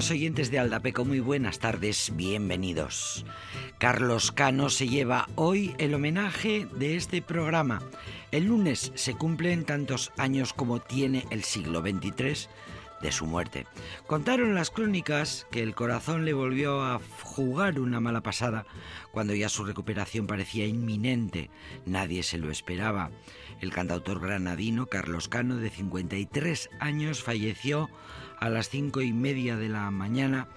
Queridos oyentes de Aldapeco, muy buenas tardes, bienvenidos. Carlos Cano se lleva hoy el homenaje de este programa. El lunes se cumplen tantos años como tiene el siglo XXIII de su muerte. Contaron las crónicas que el corazón le volvió a jugar una mala pasada cuando ya su recuperación parecía inminente. Nadie se lo esperaba. El cantautor granadino Carlos Cano, de 53 años, falleció a las cinco y media de la mañana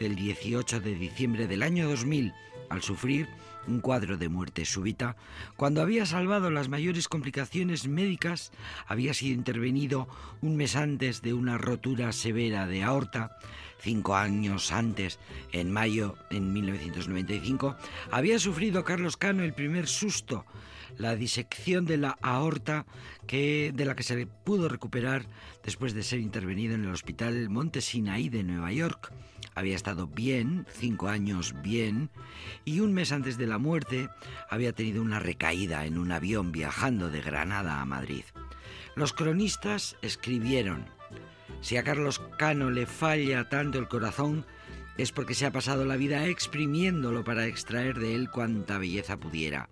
del 18 de diciembre del año 2000 al sufrir un cuadro de muerte súbita, cuando había salvado las mayores complicaciones médicas, había sido intervenido un mes antes de una rotura severa de aorta, cinco años antes, en mayo en 1995, había sufrido Carlos Cano el primer susto la disección de la aorta que, de la que se pudo recuperar después de ser intervenido en el Hospital Monte Sinaí de Nueva York. Había estado bien, cinco años bien, y un mes antes de la muerte había tenido una recaída en un avión viajando de Granada a Madrid. Los cronistas escribieron, si a Carlos Cano le falla tanto el corazón, es porque se ha pasado la vida exprimiéndolo para extraer de él cuanta belleza pudiera.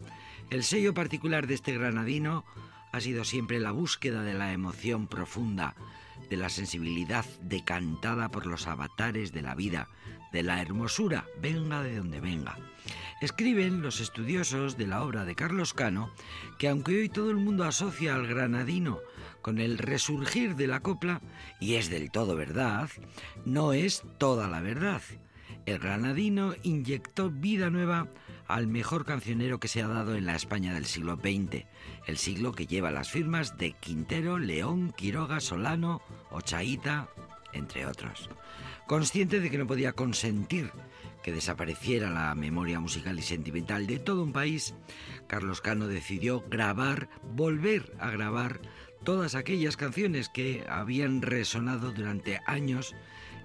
El sello particular de este granadino ha sido siempre la búsqueda de la emoción profunda, de la sensibilidad decantada por los avatares de la vida, de la hermosura, venga de donde venga. Escriben los estudiosos de la obra de Carlos Cano que aunque hoy todo el mundo asocia al granadino con el resurgir de la copla, y es del todo verdad, no es toda la verdad. El granadino inyectó vida nueva al mejor cancionero que se ha dado en la España del siglo XX, el siglo que lleva las firmas de Quintero, León, Quiroga, Solano, Ochaíta, entre otros. Consciente de que no podía consentir que desapareciera la memoria musical y sentimental de todo un país, Carlos Cano decidió grabar, volver a grabar todas aquellas canciones que habían resonado durante años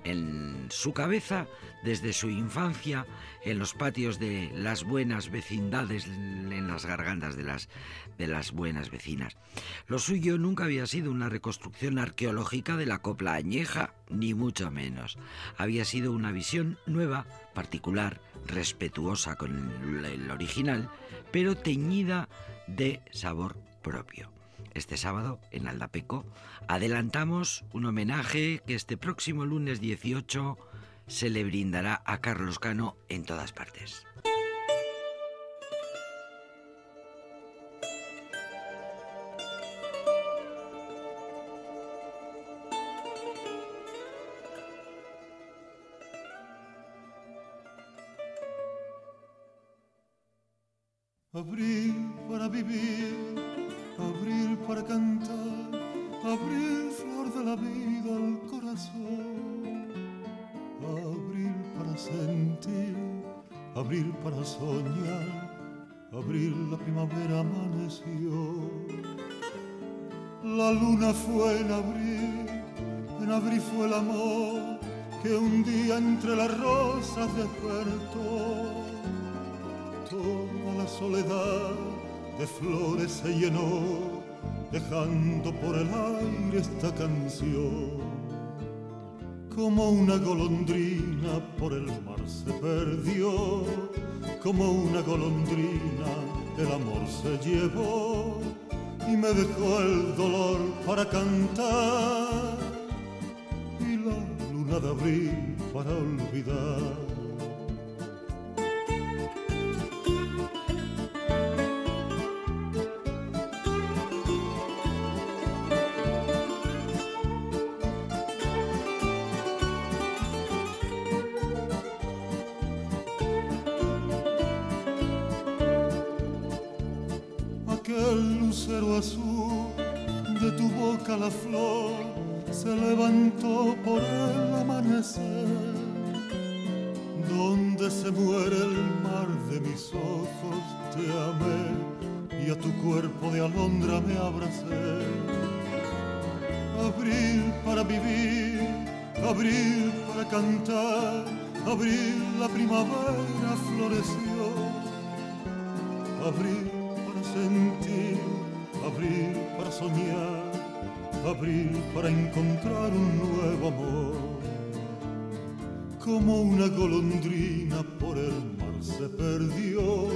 en su cabeza desde su infancia en los patios de las buenas vecindades, en las gargantas de las, de las buenas vecinas. Lo suyo nunca había sido una reconstrucción arqueológica de la copla añeja, ni mucho menos. Había sido una visión nueva, particular, respetuosa con el original, pero teñida de sabor propio este sábado en Aldapeco, adelantamos un homenaje que este próximo lunes 18 se le brindará a Carlos Cano en todas partes. Por el mar se perdió, como una golondrina el amor se llevó y me dejó el dolor para cantar y la luna de abril para olvidar mis ojos, te amé y a tu cuerpo de alondra me abracé. Abril para vivir, abril para cantar, abril la primavera floreció, abril para sentir, abril para soñar abril para encontrar un nuevo amor. como una golondrina por el se perdió,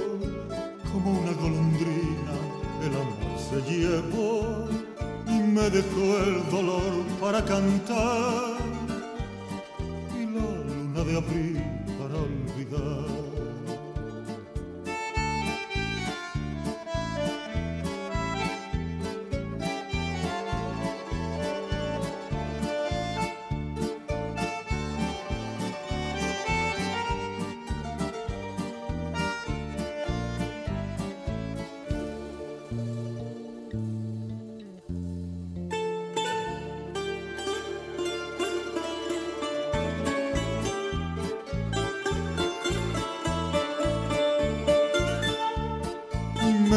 como una golondrina el amor se llevó y me dejó el dolor para cantar y la luna de abril para olvidar.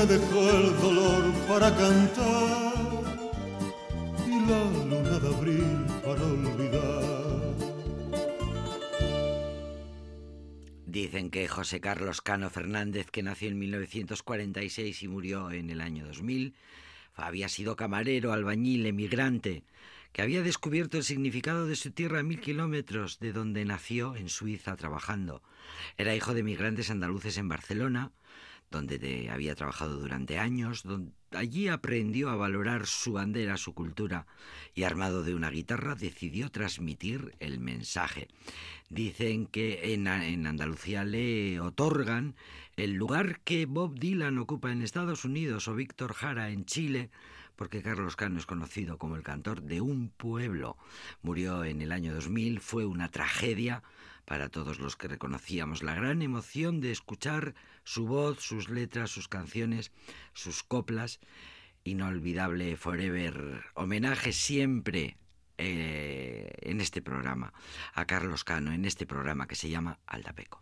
Dejó el dolor para cantar y la luna de abril para olvidar. Dicen que José Carlos Cano Fernández, que nació en 1946 y murió en el año 2000, había sido camarero, albañil, emigrante, que había descubierto el significado de su tierra a mil kilómetros de donde nació, en Suiza, trabajando. Era hijo de migrantes andaluces en Barcelona, donde había trabajado durante años, allí aprendió a valorar su bandera, su cultura, y armado de una guitarra decidió transmitir el mensaje. Dicen que en, en Andalucía le otorgan el lugar que Bob Dylan ocupa en Estados Unidos o Víctor Jara en Chile, porque Carlos Cano es conocido como el cantor de un pueblo. Murió en el año 2000, fue una tragedia para todos los que reconocíamos la gran emoción de escuchar su voz, sus letras, sus canciones, sus coplas. Inolvidable Forever. Homenaje siempre eh, en este programa a Carlos Cano, en este programa que se llama Aldapeco.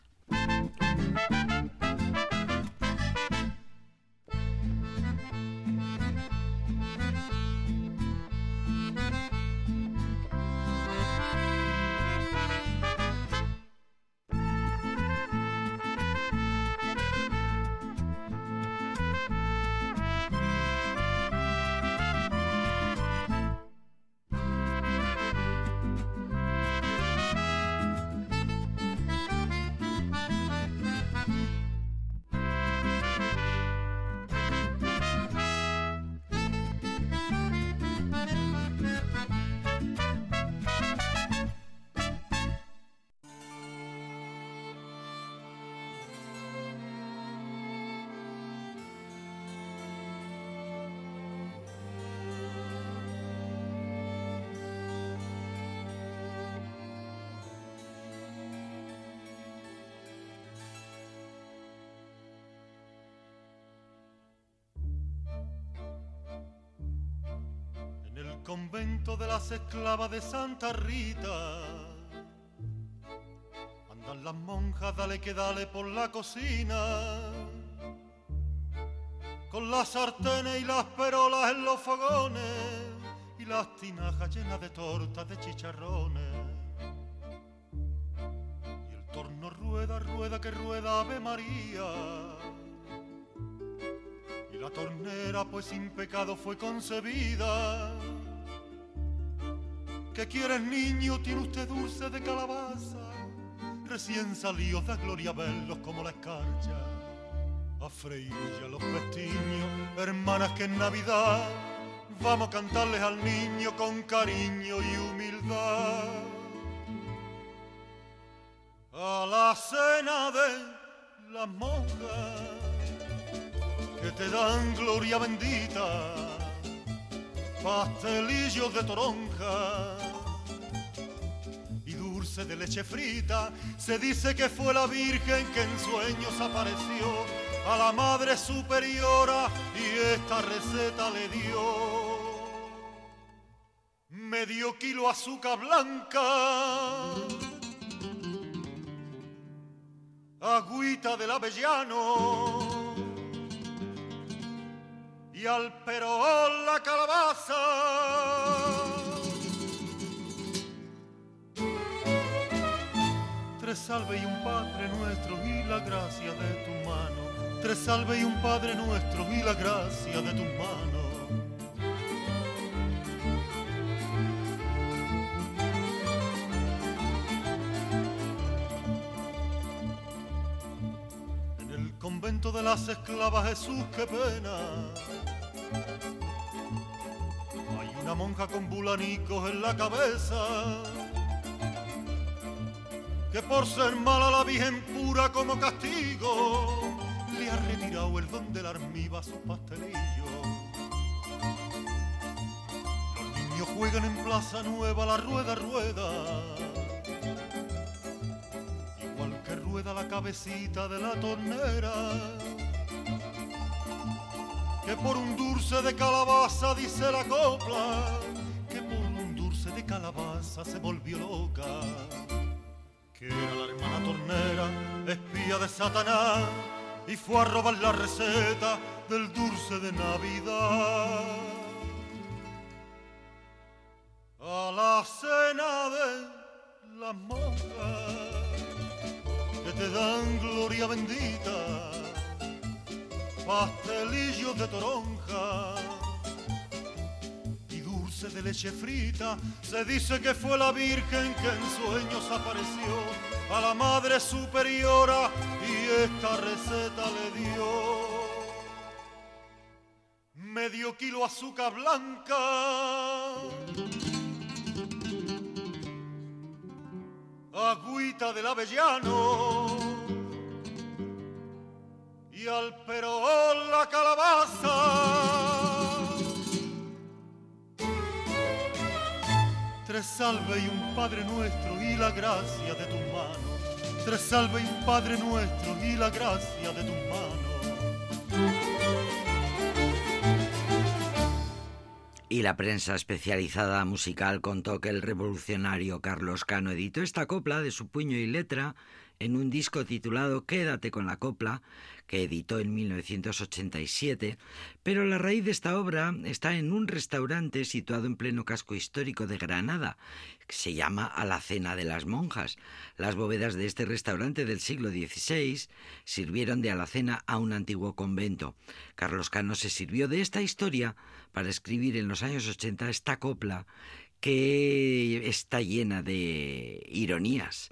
Convento de las esclavas de Santa Rita. Andan las monjas, dale que dale por la cocina. Con las sartenes y las perolas en los fogones y las tinajas llenas de tortas de chicharrones. Y el torno rueda, rueda que rueda Ave María. Y la tornera pues sin pecado fue concebida ¿Qué quieres niño? Tiene usted dulce de calabaza. Recién salió da gloria verlos como la escarcha. A freír ya los pestiños, hermanas que en Navidad vamos a cantarles al niño con cariño y humildad. A la cena de las monjas que te dan gloria bendita pastelillos de toronja de leche frita. Se dice que fue la Virgen que en sueños apareció a la Madre Superiora y esta receta le dio. Medio kilo azúcar blanca, agüita del avellano y al perón la calabaza. tres salve y un Padre nuestro y la gracia de tu mano. Tres salve y un Padre nuestro y la gracia de tu mano. En el convento de las esclavas Jesús, qué pena. Hay una monja con bulanicos en la cabeza que por ser mala la Virgen pura como castigo, le ha retirado el don del armiva a sus pastelillos. Los niños juegan en Plaza Nueva la rueda, rueda rueda la cabecita de la tornera. Que por un dulce de calabaza dice la copla, que por un dulce de calabaza se volvió loca. Que era la hermana tornera, espía de Satanás, y fue a robar la receta del dulce de Navidad. A la cena de las monjas que te dan gloria bendita, pastelillos de toronja de leche frita. Se dice que fue la Virgen que en sueños apareció a la Madre Superiora y esta receta le dio. Medio kilo azúcar blanca agüita del avellano y al perón la calabaza. Tres salve y un Padre nuestro y la gracia de tus manos. Tres salve y un Padre nuestro y la gracia de tus manos. Y la prensa especializada musical contó que el revolucionario Carlos Cano editó esta copla de su puño y letra en un disco titulado Quédate con la copla, que editó en 1987, pero la raíz de esta obra está en un restaurante situado en pleno casco histórico de Granada, que se llama Alacena de las Monjas. Las bóvedas de este restaurante del siglo XVI sirvieron de alacena a un antiguo convento. Carlos Cano se sirvió de esta historia para escribir en los años 80 esta copla que está llena de ironías.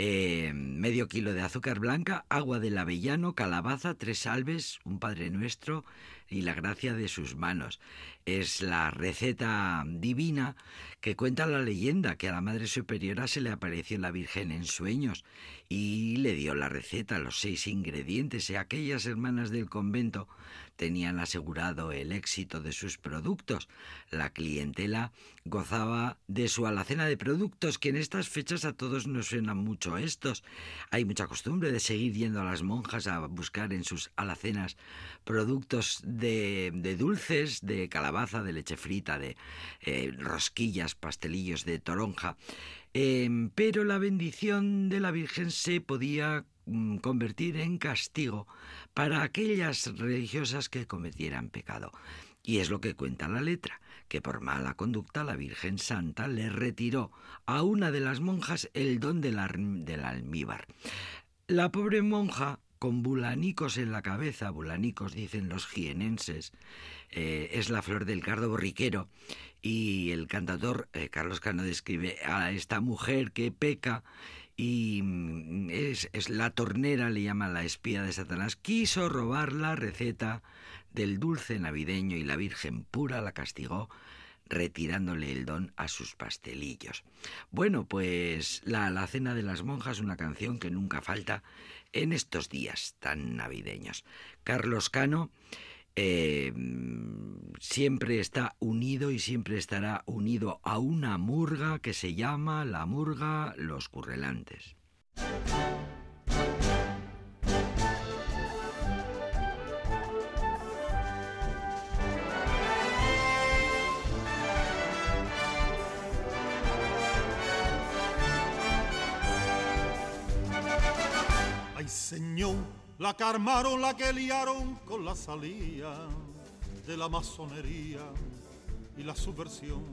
Eh, medio kilo de azúcar blanca, agua del avellano, calabaza, tres salves, un Padre Nuestro y la gracia de sus manos. Es la receta divina que cuenta la leyenda que a la Madre Superiora se le apareció la Virgen en sueños y le dio la receta, los seis ingredientes y aquellas hermanas del convento tenían asegurado el éxito de sus productos. La clientela gozaba de su alacena de productos, que en estas fechas a todos nos suenan mucho estos. Hay mucha costumbre de seguir yendo a las monjas a buscar en sus alacenas productos de, dulces, de calabaza, de leche frita, de eh, rosquillas, pastelillos de toronja. Em, pero la bendición de la Virgen se podía mm, convertir en castigo para aquellas religiosas que cometieran pecado. Y es lo que cuenta la letra, que por mala conducta la Virgen Santa le retiró a una de las monjas el don del, almíbar. La pobre monja, con bulanicos en la cabeza, bulanicos dicen los jienenses, eh, es la flor del cardo borriquero, y el cantador eh, Carlos Cano describe a esta mujer que peca y mm, es, es, la tornera, le llama la espía de Satanás, quiso robar la receta del dulce navideño y la Virgen pura la castigó retirándole el don a sus pastelillos. Bueno, pues la, la cena de las monjas, una canción que nunca falta en estos días tan navideños. Carlos Cano eh, siempre está unido y siempre estará unido a una murga que se llama la murga Los Currelantes. La que armaron, la que liaron con la salida de la masonería y la subversión.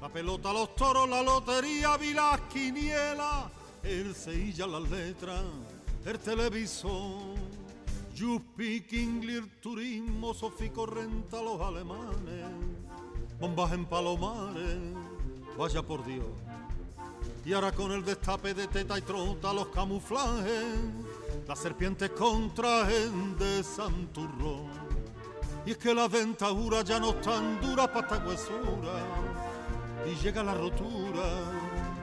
La pelota, los toros, la lotería, vi las quinielas, el seilla, las letras, el televisor. You speak turismo, Sofico renta los alemanes, bombas en palomares, vaya por Dios. Y ahora con el destape de teta y trota, los camuflajes la serpiente contraen de santurrón. Y es que la dentadura ya no tan dura para esta huesura. Y llega la rotura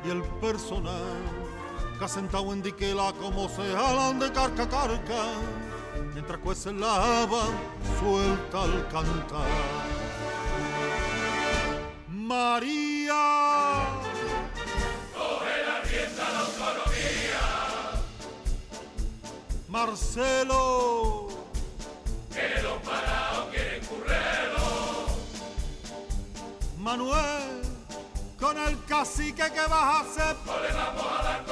y el personal que ha sentado en diquela como se jalan de carca carca. Mientras cuece la lava suelta al cantar. María. Marcelo. Que los parados quieren currero. Manuel. Con el cacique que vas a hacer. No le vamos a dar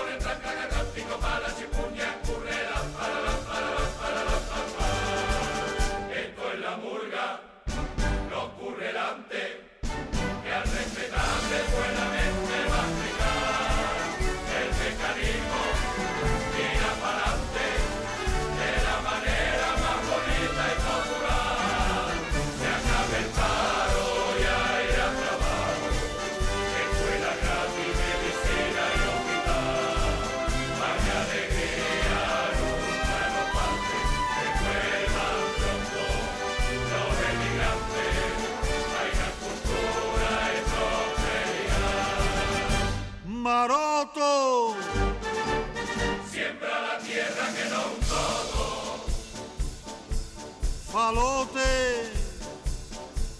Falote.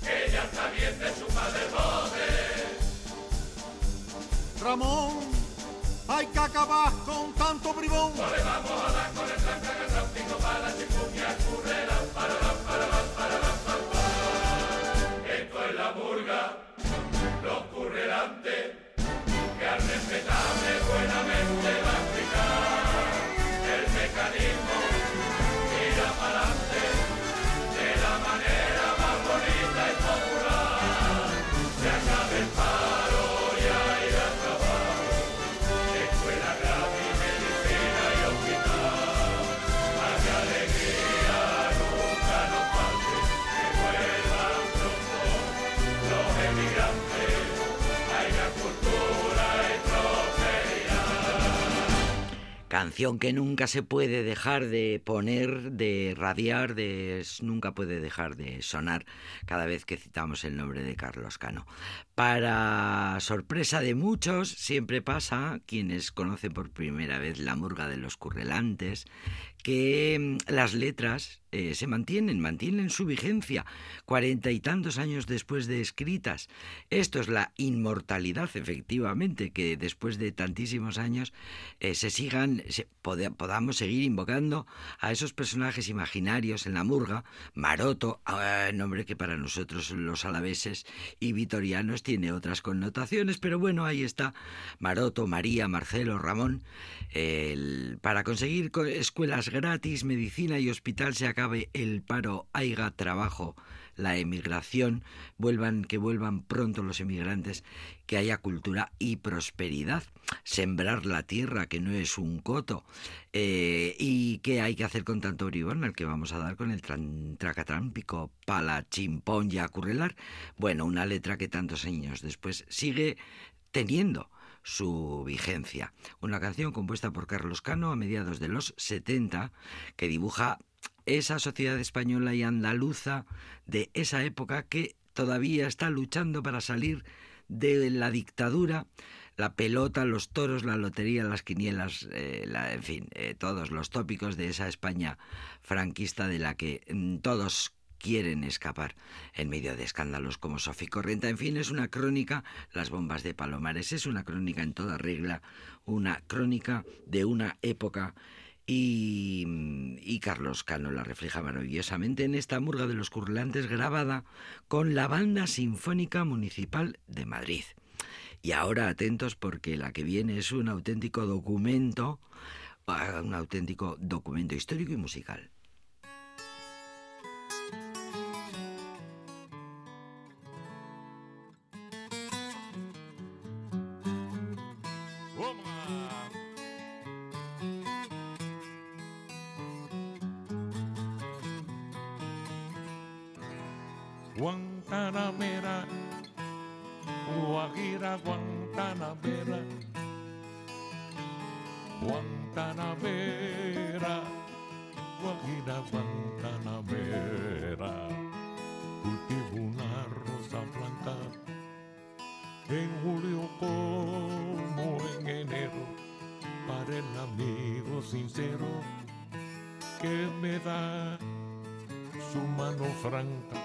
Que ya está bien de su padre bote. Ramón. Hay que acabar con tanto bribón. No le vamos a dar con el cántico para la chipuña currera. Para la, para la, Que nunca se puede dejar de poner, de radiar, de nunca puede dejar de sonar cada vez que citamos el nombre de Carlos Cano. Para sorpresa de muchos, siempre pasa, quienes conocen por primera vez la murga de los currelantes, que mm, las letras eh, se mantienen, mantienen su vigencia cuarenta y tantos años después de escritas. Esto es la inmortalidad, efectivamente, que después de tantísimos años eh, se sigan, se, pod podamos seguir invocando a esos personajes imaginarios en la murga. Maroto, eh, nombre que para nosotros los alaveses y vitorianos tiene otras connotaciones, pero bueno, ahí está Maroto, María, Marcelo, Ramón. Para conseguir escuelas gratis, medicina y hospital se acabe el paro, haiga trabajo, la emigración, vuelvan, que vuelvan pronto los emigrantes, que haya cultura y prosperidad, sembrar la tierra, que no es un coto, eh, y qué hay que hacer con tanto bribón al que vamos a dar con el tracatrámpico, pala, chimpón y acurrelar. Bueno, una letra que tantos años después sigue teniendo su vigencia. Una canción compuesta por Carlos Cano a mediados de los 70 que dibuja esa sociedad española y andaluza de esa época que todavía está luchando para salir de la dictadura, la pelota, los toros, la lotería, las quinielas, eh, la, en fin, eh, todos los tópicos de esa España franquista de la que mm, todos quieren escapar en medio de escándalos como Sofi Correnta. En fin, es una crónica, las bombas de Palomares, es una crónica en toda regla, una crónica de una época y, y, Carlos Cano la refleja maravillosamente en esta murga de los curlantes grabada con la Banda Sinfónica Municipal de Madrid. Y ahora atentos porque la que viene es un auténtico documento, un auténtico documento histórico y musical. Guajira, Guantanamera, Guantanamera. Guajira Guantanamera. Cultivo una rosa blanca en julio como en enero para el amigo sincero que me da su mano franca.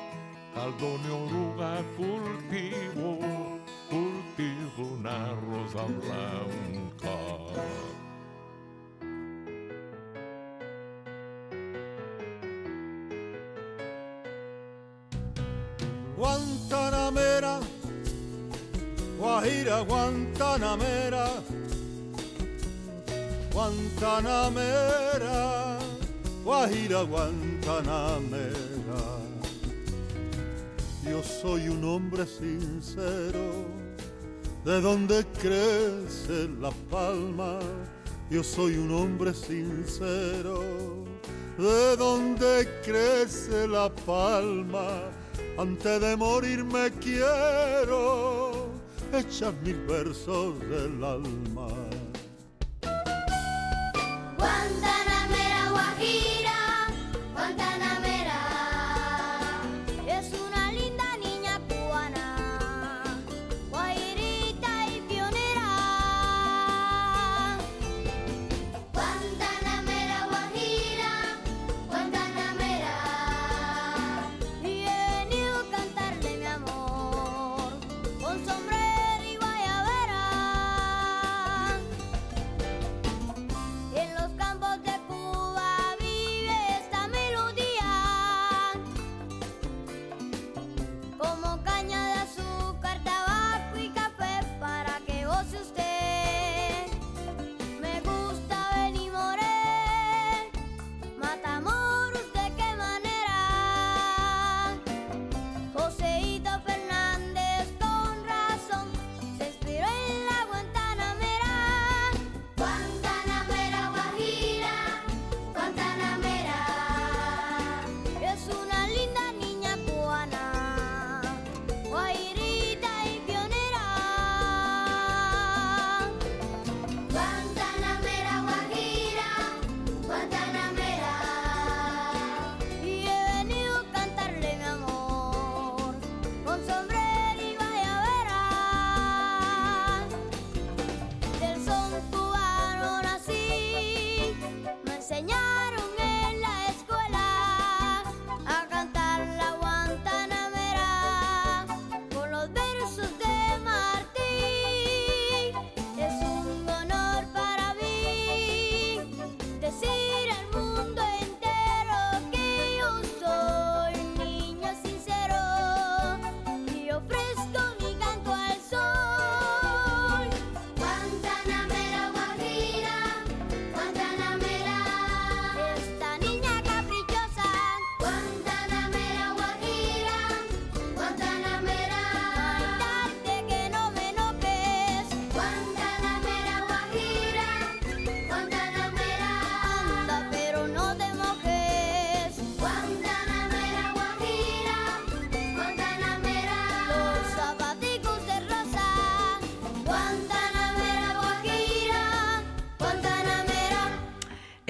Caldón oruga cultivo, cultivo una rosa blanca. Guantanamera, Guajira Guantanamera, Guantanamera, Guajira Guantanamera. Yo soy un hombre sincero, de donde crece la palma. Yo soy un hombre sincero, de donde crece la palma antes de morir me quiero echar mil versos del alma.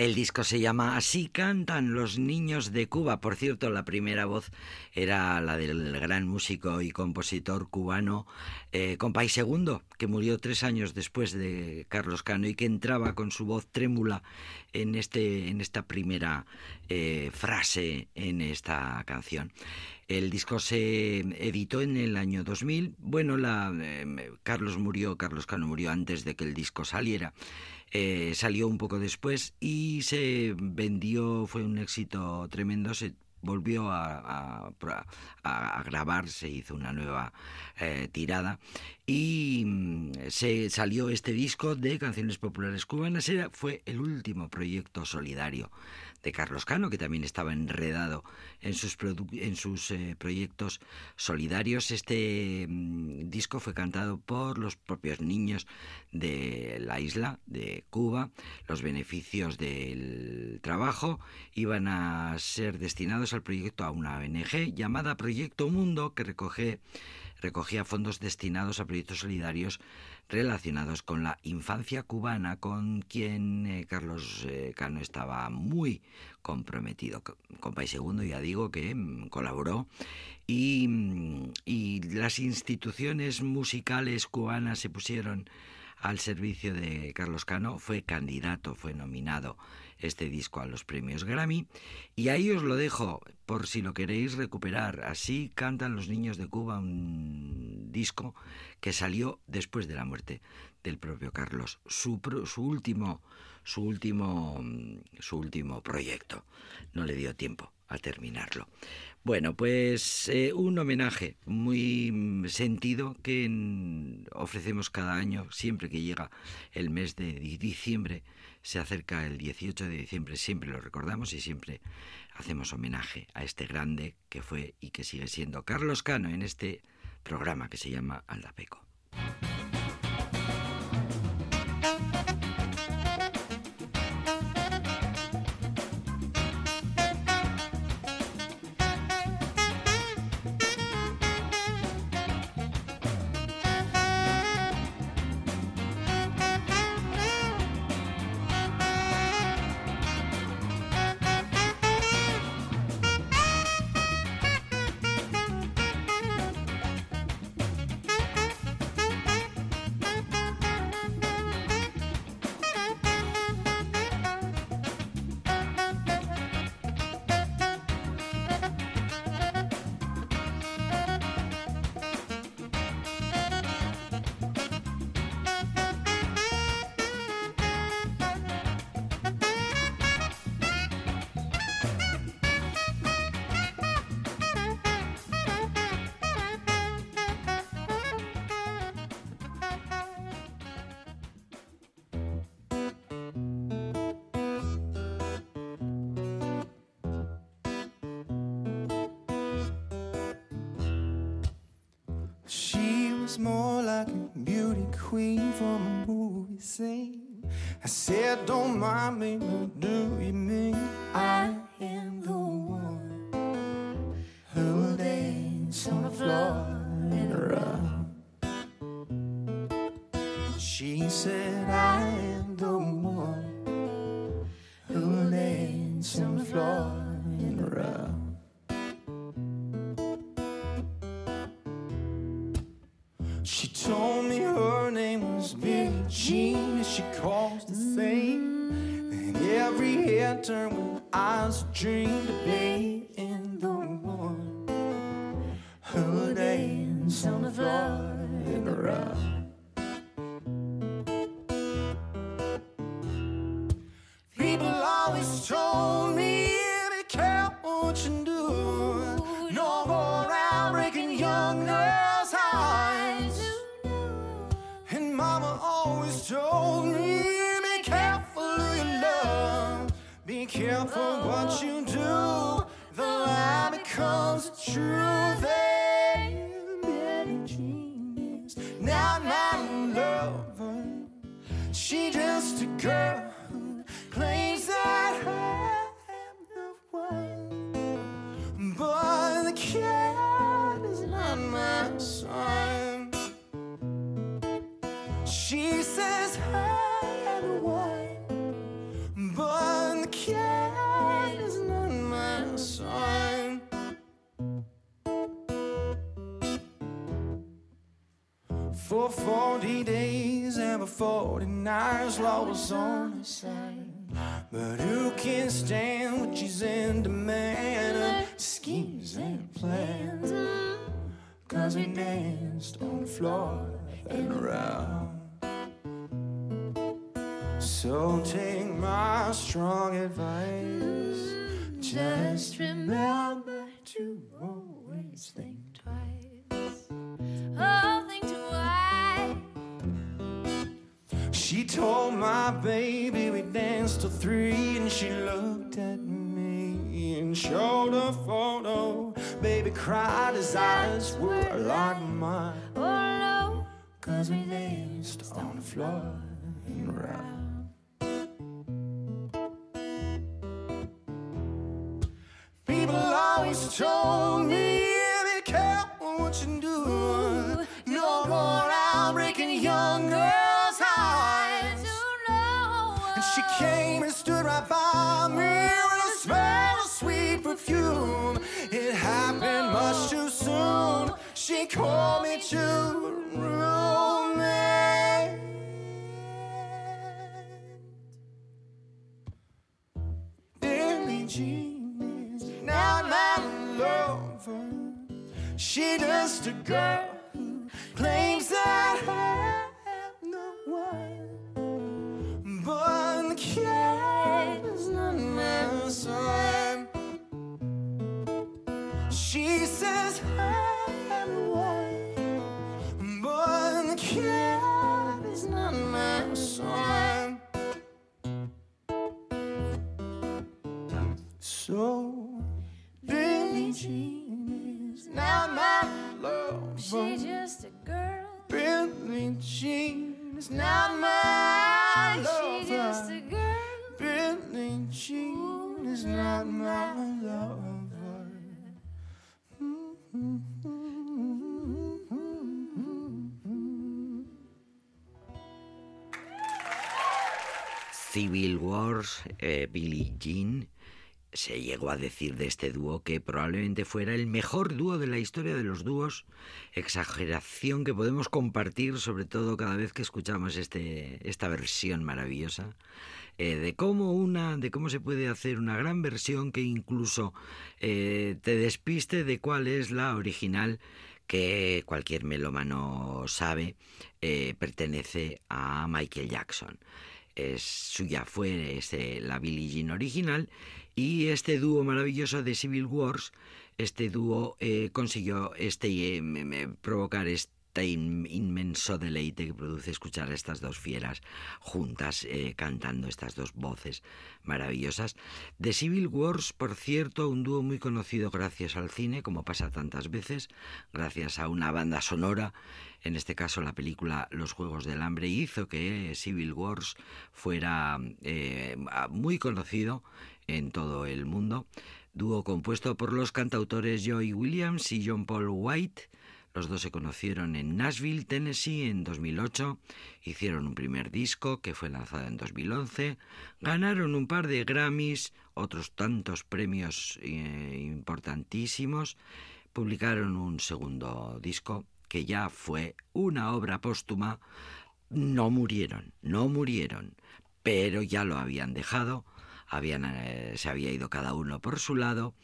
El disco se llama Así cantan los niños de Cuba. Por cierto, la primera voz era la del gran músico y compositor cubano eh, Compay Segundo, que murió tres años después de Carlos Cano y que entraba con su voz trémula en, este, en esta primera eh, frase en esta canción. El disco se editó en el año 2000. Bueno, la, eh, Carlos murió, Carlos Cano murió antes de que el disco saliera. Eh, salió un poco después y se vendió, fue un éxito tremendo, se volvió a, grabar, se hizo una nueva eh, tirada y mm, se salió este disco de canciones populares cubanas. Era, fue el último proyecto solidario de Carlos Cano, que también estaba enredado en sus, en sus eh, proyectos solidarios. Este mm, disco fue cantado por los propios niños de la isla, de Cuba. Los beneficios del trabajo iban a ser destinados al proyecto a una ONG llamada Proyecto Mundo, que recoge recogía fondos destinados a proyectos solidarios relacionados con la infancia cubana, con quien eh, Carlos eh, Cano estaba muy comprometido. Con País Segundo ya digo que mm, colaboró mm, y las instituciones musicales cubanas se pusieron al servicio de Carlos Cano, fue candidato, fue nominado este disco a los premios Grammy. Y ahí os lo dejo por si lo queréis recuperar. Así cantan los niños de Cuba un disco que salió después de la muerte del propio Carlos, su, su último su último su último proyecto. No le dio tiempo a terminarlo. Bueno, pues eh, un homenaje muy sentido que ofrecemos cada año, siempre que llega el mes de diciembre, se acerca el 18 de diciembre, siempre lo recordamos y siempre hacemos homenaje a este grande que fue y que sigue siendo Carlos Cano en este programa que se llama Aldapeco. More like a beauty queen from a movie scene. I said, Don't mind me, but do you mean I am the one who dance on the floor and a? She said, lantern with eyes dreamed drug For 40 days and for 40 nights, law was on her side. But who can stand when she's in demand of schemes and plans? Cause we danced on the floor and around. So take my strong advice. Just remember to always think twice. Oh, She told my baby we danced till three, and she looked at me and showed a photo. Baby cried, his eyes were like mine. Oh, no. Cause we danced on the floor and around. People always told me, be careful what you do. young girl's eyes. Perfume. It happened much too soon. She called me to romance. Billie Jean is my lover. She just a girl who claims that I am the one. Civil Wars, eh, Billie Jean, se llegó a decir de este dúo que probablemente fuera el mejor dúo de la historia de los dúos, exageración que podemos compartir sobre todo cada vez que escuchamos este, esta versión maravillosa, eh, de cómo una, de cómo se puede hacer una gran versión que incluso eh, te despiste de cuál es la original que cualquier melómano sabe eh, pertenece a Michael Jackson es suya fue este, la Billie Jean original y este dúo maravilloso de Civil Wars, este dúo eh, consiguió este, eh, provocar este in- inmenso deleite que produce escuchar a estas dos fieras juntas eh, cantando estas dos voces maravillosas. The Civil Wars, por cierto, un dúo muy conocido gracias al cine, como pasa tantas veces, gracias a una banda sonora en este caso la película Los Juegos del Hambre hizo que Civil Wars fuera eh, muy conocido en todo el mundo. Dúo compuesto por los cantautores Joey Williams y John Paul White. Los dos se conocieron en Nashville, Tennessee, en 2008. Hicieron un primer disco que fue lanzado en 2011. Ganaron un par de Grammys, otros tantos premios eh, importantísimos. Publicaron un segundo disco que ya fue una obra póstuma. No murieron, no murieron, pero ya lo habían dejado habían, eh, se había ido cada uno por su lado,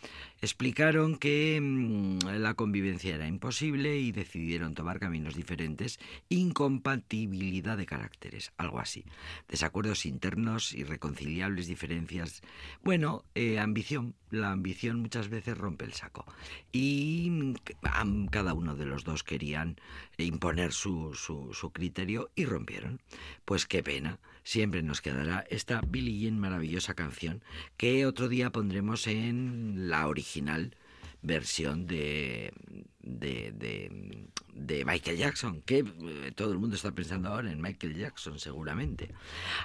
explicaron que mm, la convivencia era imposible y decidieron tomar caminos diferentes, incompatibilidad de caracteres, algo así, desacuerdos internos, irreconciliables diferencias, bueno, eh, ambición, la ambición muchas veces rompe el saco. Y mm, cada uno de los dos querían imponer su, su criterio y rompieron. Pues qué pena, siempre nos quedará esta Billie Jean maravillosa canción que otro día pondremos en la original versión de, de, de, de Michael Jackson, que eh, todo el mundo está pensando ahora en Michael Jackson seguramente.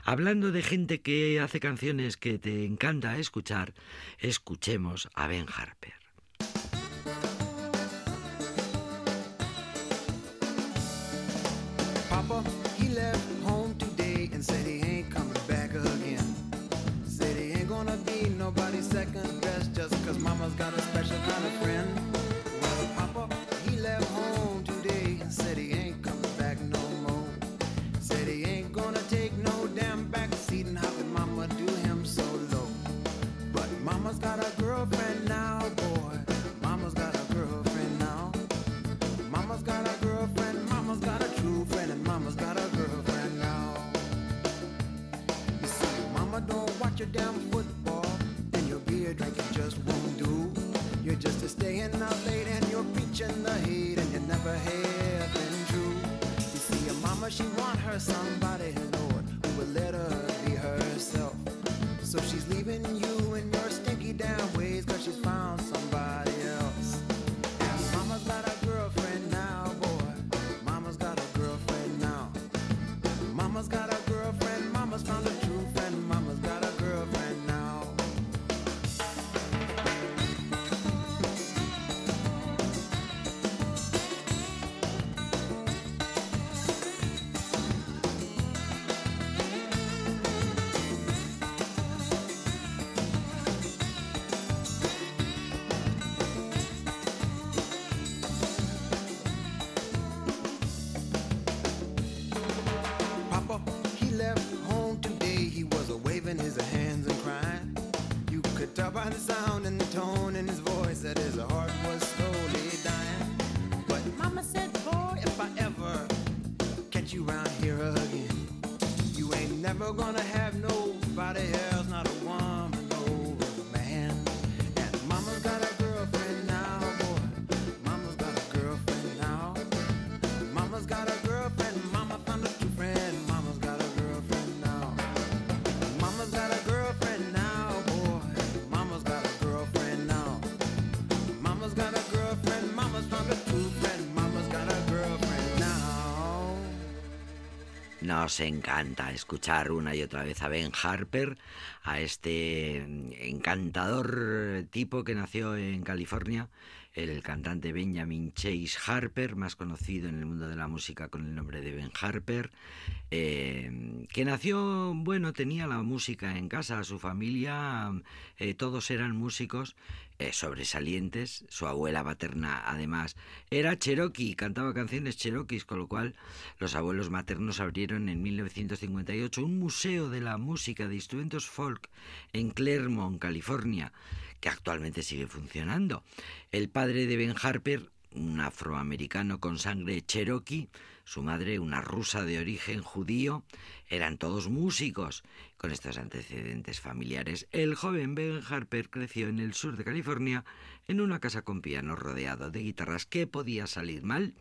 Hablando de gente que hace canciones que te encanta escuchar, escuchemos a Ben Harper. Second never gonna have nobody else, Nos encanta escuchar una y otra vez a Ben Harper, a este encantador tipo que nació en California, el cantante Benjamin Chase Harper, más conocido en el mundo de la música con el nombre de Ben Harper, eh, que nació, bueno, tenía la música en casa, su familia, eh, todos eran músicos eh, sobresalientes, su abuela materna además era cherokee, cantaba canciones cherokees, con lo cual los abuelos maternos abrieron en 1958 un museo de la música de instrumentos folk en Claremont, California, que actualmente sigue funcionando. El padre de Ben Harper, un afroamericano con sangre cherokee, su madre, una rusa de origen judío, eran todos músicos. Con estos antecedentes familiares, el joven Ben Harper creció en el sur de California en una casa con piano rodeado de guitarras. ¿Qué podía salir mal?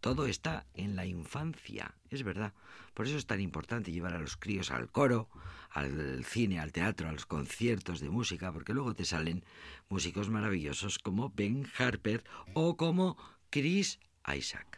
Todo está en la infancia, es verdad. Por eso es tan importante llevar a los críos al coro, al cine, al teatro, a los conciertos de música, porque luego te salen músicos maravillosos como Ben Harper o como Chris Isaac.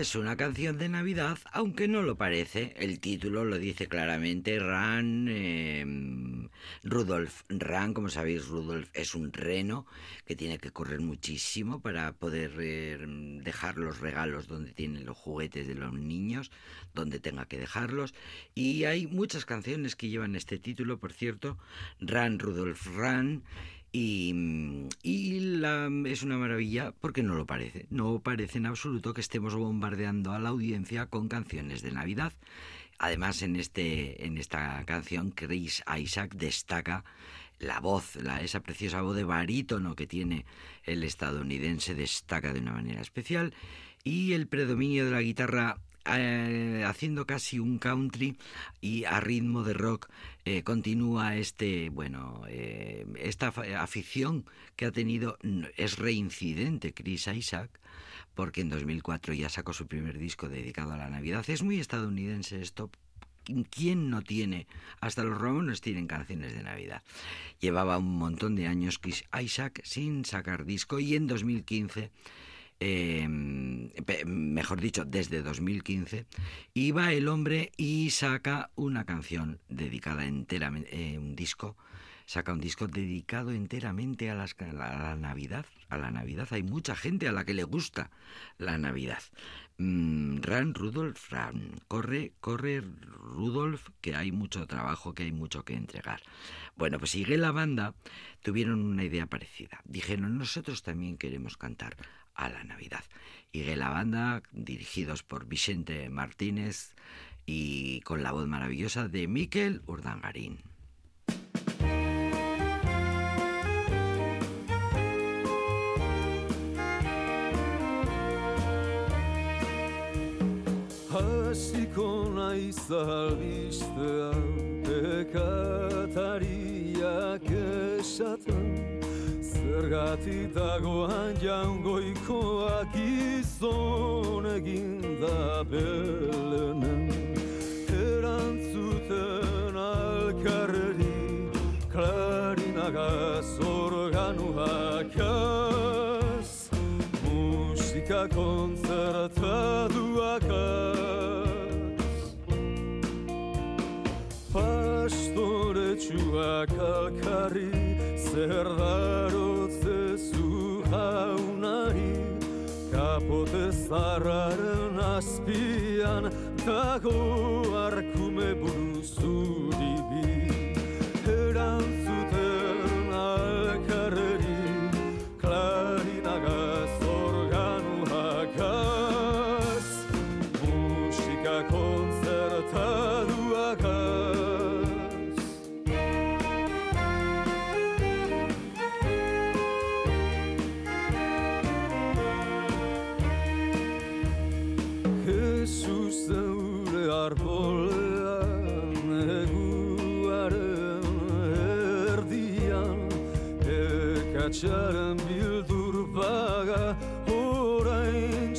Es una canción de Navidad, aunque no lo parece. El título lo dice claramente Ran eh, Rudolf. Ran, como sabéis, Rudolf es un reno que tiene que correr muchísimo para poder eh, dejar los regalos donde tienen los juguetes de los niños, donde tenga que dejarlos. Y hay muchas canciones que llevan este título, por cierto. Ran, Rudolf, Ran. Y, mm, es una maravilla porque no lo parece. No parece en absoluto que estemos bombardeando a la audiencia con canciones de Navidad. Además, en, este, en esta canción, Chris Isaac destaca la voz, la, esa preciosa voz de barítono que tiene el estadounidense, destaca de una manera especial. Y el predominio de la guitarra eh, haciendo casi un country y a ritmo de rock eh, continúa este bueno eh, esta afición que ha tenido es reincidente Chris Isaac porque en 2004 ya sacó su primer disco dedicado a la Navidad es muy estadounidense esto ¿Quién no tiene? Hasta los Ramones tienen canciones de Navidad. Llevaba un montón de años Chris Isaac sin sacar disco y en 2015 pe- mejor dicho, desde 2015, iba el hombre y saca una canción dedicada enteramente, eh, un disco, saca un disco dedicado enteramente a, las la Navidad. A la Navidad hay mucha gente a la que le gusta la Navidad. Mm, Ran Rudolf Ran, corre, corre Rudolf, que hay mucho trabajo, que hay mucho que entregar. Bueno, pues sigue la banda, tuvieron una idea parecida. Dijeron, nosotros también queremos cantar a la Navidad. Y la banda, dirigidos por Vicente Martínez y con la voz maravillosa de Miquel Urdangarín. Hasiko naiz albistea Bekatariak esaten Zergati dagoan jaungoikoa gizon egin da belenen Erantzuten alkarreri klarinagaz organuak az Musika kontzertatuak az Pastore txuak alkarri zer daro jaunari Kapote zarraren azpian Dago arkume buruzuribi Kaçarım bir dur bana Orayn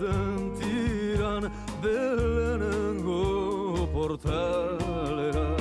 zentiran, de lehenengo portalera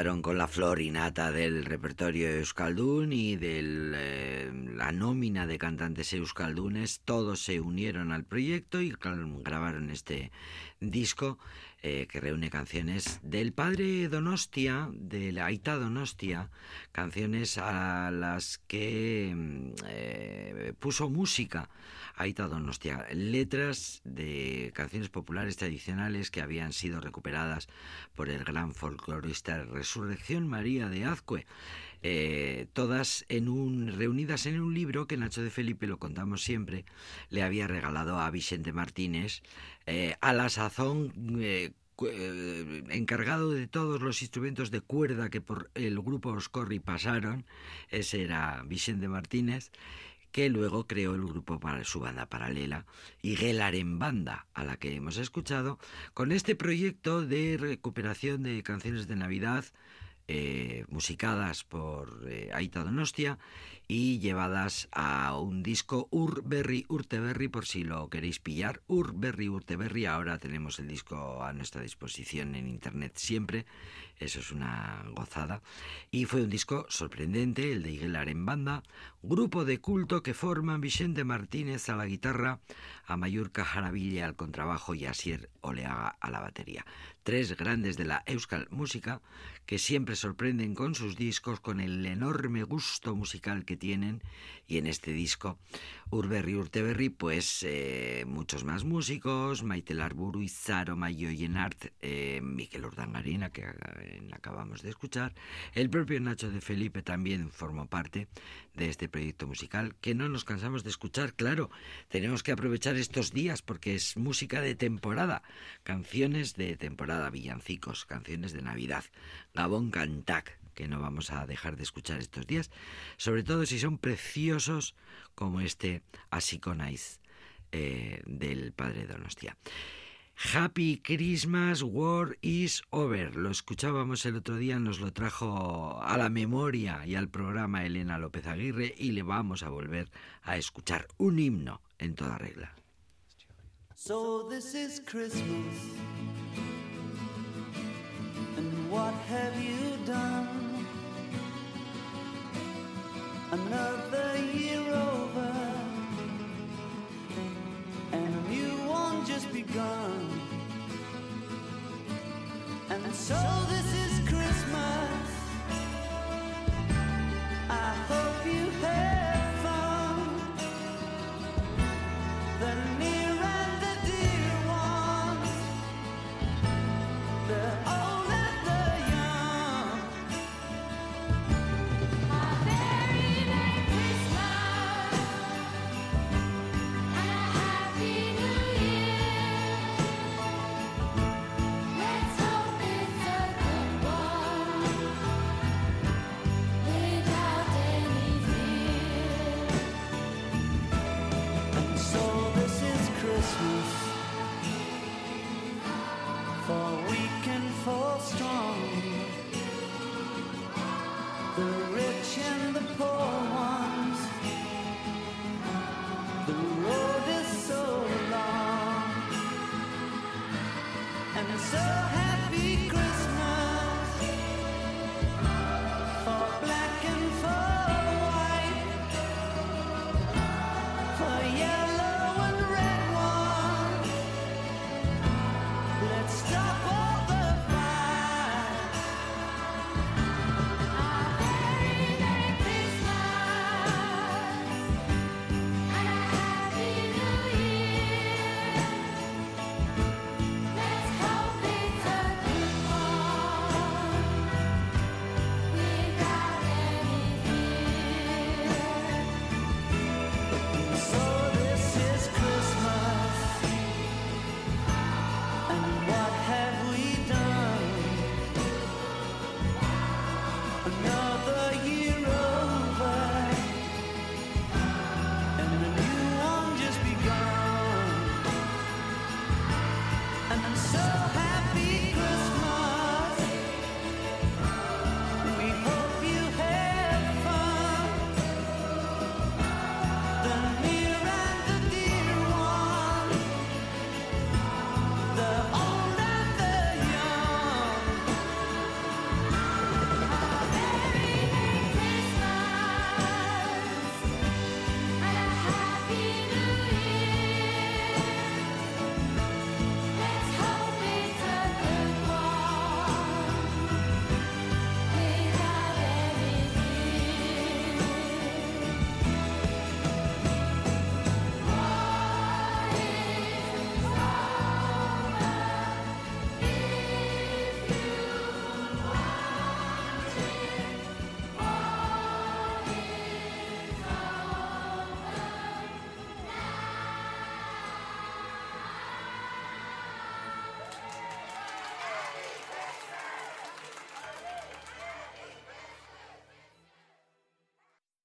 Con la flor y nata del repertorio Euskaldun y de la nómina de cantantes euskaldunes. Todos se unieron al proyecto y grabaron este disco eh, que reúne canciones del padre Donostia, de la Aita Donostia, canciones a las que mm, eh, puso música Aita Donostia, letras de canciones populares tradicionales que habían sido recuperadas por el gran folclorista Resurrección María de Azcue. Eh, todas en un, reunidas en un libro que Nacho de Felipe, lo contamos siempre, le había regalado a Vicente Martínez, eh, a la sazón eh, eh, encargado de todos los instrumentos de cuerda que por el grupo Oscorri pasaron, ese era Vicente Martínez, que luego creó el grupo para su banda paralela, en Banda, a la que hemos escuchado, con este proyecto de recuperación de canciones de Navidad musicadas por Aita Donostia y llevadas a un disco Urberri Urteberri por si lo queréis pillar. Urberri Urteberri, ahora tenemos el disco a nuestra disposición en internet siempre, eso es una gozada. Y fue un disco sorprendente, el de Iguelar en banda, grupo de culto que forman Vicente Martínez a la guitarra, a Mayurca Jaravilla al contrabajo y Asier Oleaga a la batería. Tres grandes de la Euskal Música que siempre sorprenden con sus discos, con el enorme gusto musical que tienen. Y en este disco, Urberri Urteberri, pues eh, muchos más músicos, Maite Larburu, Izaro, Mayo Yenart, eh, Miquel Urdangarina, que acabamos de escuchar. El propio Nacho de Felipe también formó parte de este proyecto musical, que no nos cansamos de escuchar, claro, tenemos que aprovechar estos días porque es música de temporada, canciones de temporada, villancicos, canciones de Navidad, Gabón Cantac, que no vamos a dejar de escuchar estos días, sobre todo si son preciosos como este Asiconais eh, del padre Donostia. Happy Christmas, War is Over. Lo escuchábamos el otro día, nos lo trajo a la memoria y al programa Elena López Aguirre y le vamos a volver a escuchar un himno en toda regla. Another year over. And a new one just begun. And so